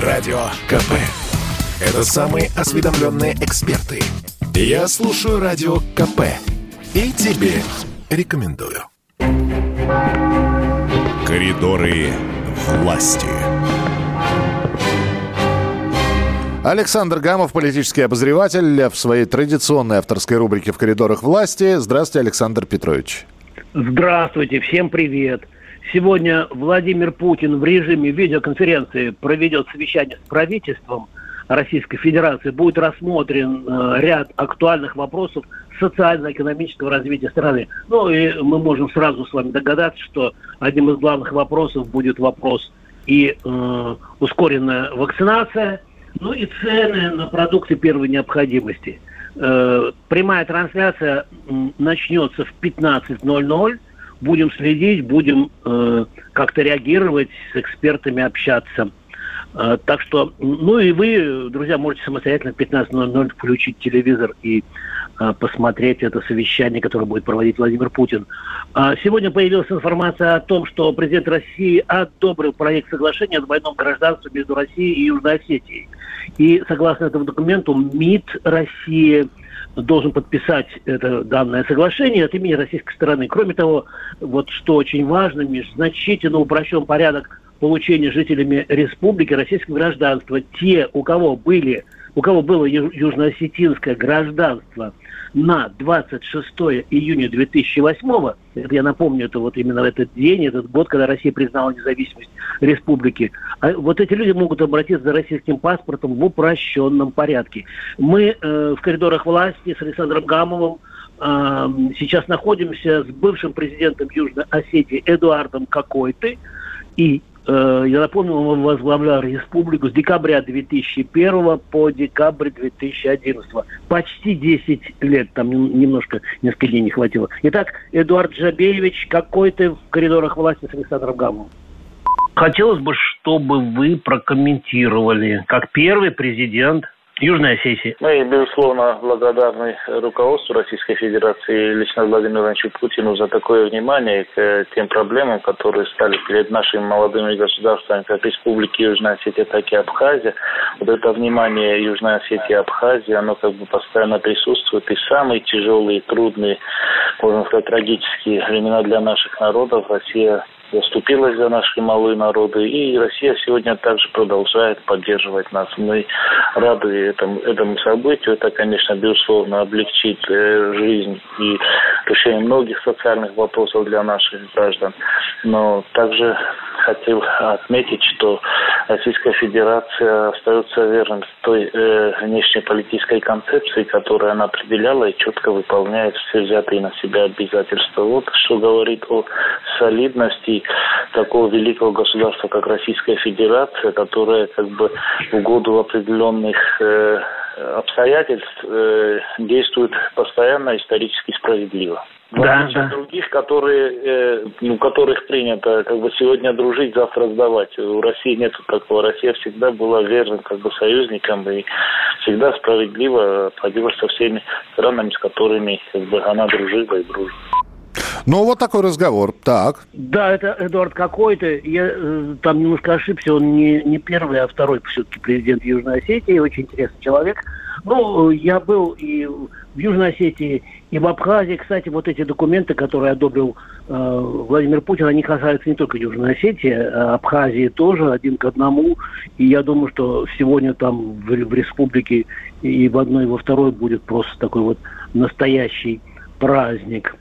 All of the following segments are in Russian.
Радио КП. Это самые осведомленные эксперты. Я слушаю Радио КП. И тебе рекомендую. Коридоры власти. Александр Гамов, политический обозреватель, в своей традиционной авторской рубрике «В коридорах власти». Здравствуйте, Александр Петрович. Здравствуйте, всем привет. Сегодня Владимир Путин в режиме видеоконференции проведет совещание с правительством Российской Федерации. Будет рассмотрен э, ряд актуальных вопросов социально-экономического развития страны. Ну и мы можем сразу с вами догадаться, что одним из главных вопросов будет вопрос и э, ускоренная вакцинация – ну и цены на продукты первой необходимости. Э, прямая трансляция начнется в 15.00. Будем следить, будем э, как-то реагировать, с экспертами общаться. Э, так что, ну и вы, друзья, можете самостоятельно в 15.00 включить телевизор и Э, посмотреть это совещание, которое будет проводить Владимир Путин. А, сегодня появилась информация о том, что президент России одобрил проект соглашения о двойном гражданстве между Россией и Южной Осетией. И согласно этому документу МИД России должен подписать это данное соглашение от имени российской стороны. Кроме того, вот что очень важно, значительно упрощен порядок получения жителями республики российского гражданства. Те, у кого были у кого было южноосетинское гражданство на 26 июня 2008 это я напомню, это вот именно этот день, этот год, когда Россия признала независимость республики, а вот эти люди могут обратиться за российским паспортом в упрощенном порядке. Мы э, в коридорах власти с Александром Гамовым э, сейчас находимся с бывшим президентом Южной Осетии Эдуардом Какой-то и я напомню, он возглавлял республику с декабря 2001 по декабрь 2011. Почти 10 лет, там немножко, несколько дней не хватило. Итак, Эдуард Жабеевич, какой ты в коридорах власти с Александром Гамовым? Хотелось бы, чтобы вы прокомментировали, как первый президент Южная Осетия. Мы, безусловно, благодарны руководству Российской Федерации, лично Владимиру Ивановичу Путину за такое внимание к тем проблемам, которые стали перед нашими молодыми государствами, как Республики Южная Осетия, так и Абхазия. Вот это внимание Южной Осетии и Абхазии, оно как бы постоянно присутствует. И самые тяжелые, трудные, можно сказать, трагические времена для наших народов Россия заступилась за наши малые народы. И Россия сегодня также продолжает поддерживать нас. Мы рады этому, этому событию. Это, конечно, безусловно, облегчит э, жизнь и решение многих социальных вопросов для наших граждан. Но также хотел отметить, что Российская Федерация остается верным той э, внешнеполитической концепции, которую она определяла и четко выполняет все взятые на себя обязательства. Вот что говорит о солидности такого великого государства, как Российская Федерация, которая как бы в году определенных э, обстоятельств э, действует постоянно исторически справедливо. Да, да. других, которые, э, ну, которых принято как бы сегодня дружить, завтра сдавать. У России нет такого. Россия всегда была верным как бы союзником и всегда справедливо обходилась со всеми странами, с которыми как бы она дружила и дружит. Ну, вот такой разговор. Так. Да, это Эдуард какой-то. Я э, там немножко ошибся. Он не, не первый, а второй все-таки президент Южной Осетии. Очень интересный человек. Ну, я был и в Южной Осетии, и в Абхазии. Кстати, вот эти документы, которые одобрил э, Владимир Путин, они касаются не только Южной Осетии, а Абхазии тоже, один к одному. И я думаю, что сегодня там в, в республике и в одной, и во второй будет просто такой вот настоящий праздник.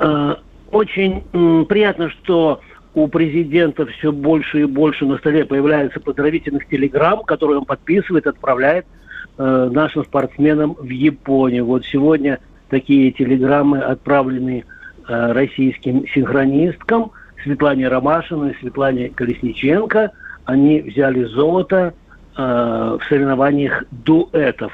Э, очень приятно, что у президента все больше и больше на столе появляется поздравительных телеграмм, которые он подписывает, отправляет э, нашим спортсменам в Японию. Вот сегодня такие телеграммы отправлены э, российским синхронисткам Светлане Ромашиной, Светлане Колесниченко. Они взяли золото э, в соревнованиях дуэтов.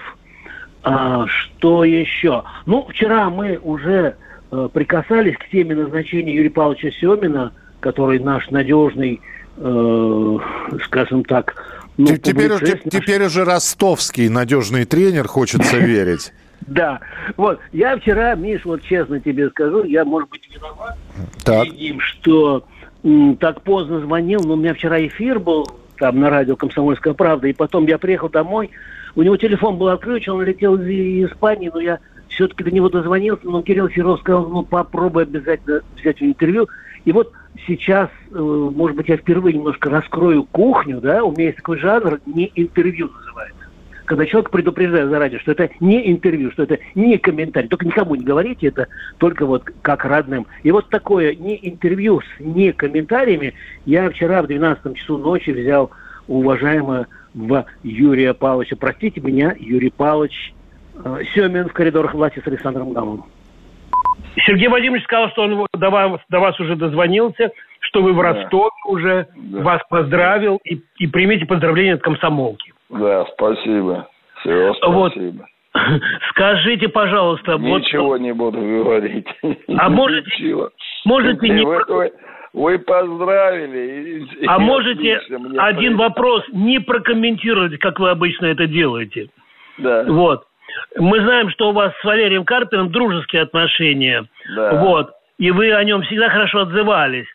А, что еще? Ну, вчера мы уже прикасались к теме назначения Юрия Павловича Семина, который наш надежный, э, скажем так, ну, теперь, уже, теперь уже ростовский надежный тренер, хочется верить. Да. Вот, я вчера, Миш, вот честно тебе скажу, я, может быть, виноват, так. что м, так поздно звонил, но у меня вчера эфир был там на радио «Комсомольская правда». И потом я приехал домой, у него телефон был отключен, он летел из Испании, но я все-таки до него дозвонился, но Кирилл Серов сказал, ну попробуй обязательно взять интервью. И вот сейчас, э, может быть, я впервые немножко раскрою кухню, да, у меня есть такой жанр, не интервью называется. Когда человек предупреждает заранее, что это не интервью, что это не комментарий. Только никому не говорите это, только вот как родным. И вот такое не интервью с не комментариями я вчера в 12 часу ночи взял уважаемого Юрия Павловича. Простите меня, Юрий Павлович Семин в коридорах власти с Александром Гамовым. Сергей Владимирович сказал, что он до вас, до вас уже дозвонился, что вы в Ростове да. уже, да. вас поздравил, и, и примите поздравления от комсомолки. Да, спасибо. Все, спасибо. Вот. Скажите, пожалуйста... Ничего вот... не буду говорить. А можете, Ничего. можете не... Вы, вы, вы поздравили. И, а и можете один при... вопрос не прокомментировать, как вы обычно это делаете? Да. Вот. Мы знаем, что у вас с Валерием Карпиным дружеские отношения. Да. Вот. И вы о нем всегда хорошо отзывались.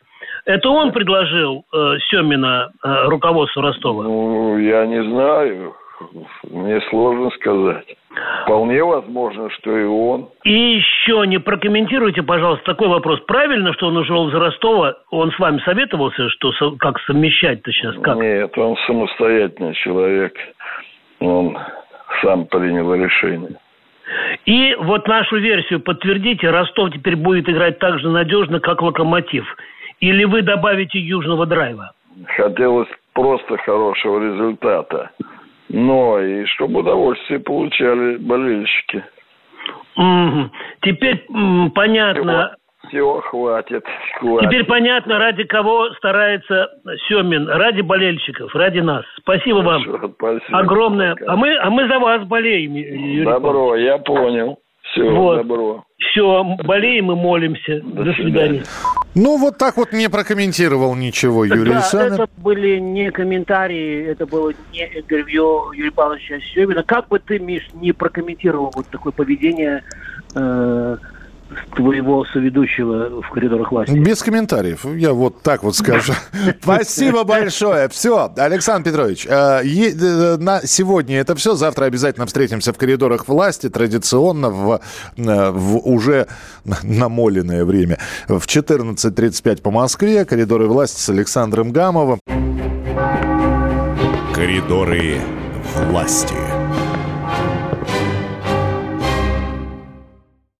Это он предложил э, Семина э, руководству Ростова? Ну, я не знаю. Мне сложно сказать. Вполне возможно, что и он. И еще не прокомментируйте, пожалуйста, такой вопрос. Правильно, что он ушел из Ростова? Он с вами советовался, что как совмещать-то сейчас? Как? Нет, он самостоятельный человек. Он сам принял решение. И вот нашу версию подтвердите, Ростов теперь будет играть так же надежно, как Локомотив. Или вы добавите южного драйва? Хотелось просто хорошего результата. Но и чтобы удовольствие получали болельщики. Угу. Теперь понятно, все, хватит, хватит. Теперь понятно, ради кого старается Семин. Ради болельщиков, ради нас. Спасибо Хорошо, вам. Спасибо. Огромное. А мы, а мы за вас болеем, Юрий Добро, Павлович. я понял. Все, вот. добро. Все, болеем и молимся. До, До свидания. Ну, вот так вот не прокомментировал ничего Юрий да, Александрович. это были не комментарии, это было не интервью Юрия Павловича Семина. Как бы ты, Миш, не прокомментировал вот такое поведение э, твоего соведущего в коридорах власти. Без комментариев. Я вот так вот скажу. Спасибо большое. Все, Александр Петрович, э, э, на сегодня это все. Завтра обязательно встретимся в коридорах власти, традиционно в, э, в уже намоленное время. В 14.35 по Москве. Коридоры власти с Александром Гамовым. Коридоры власти.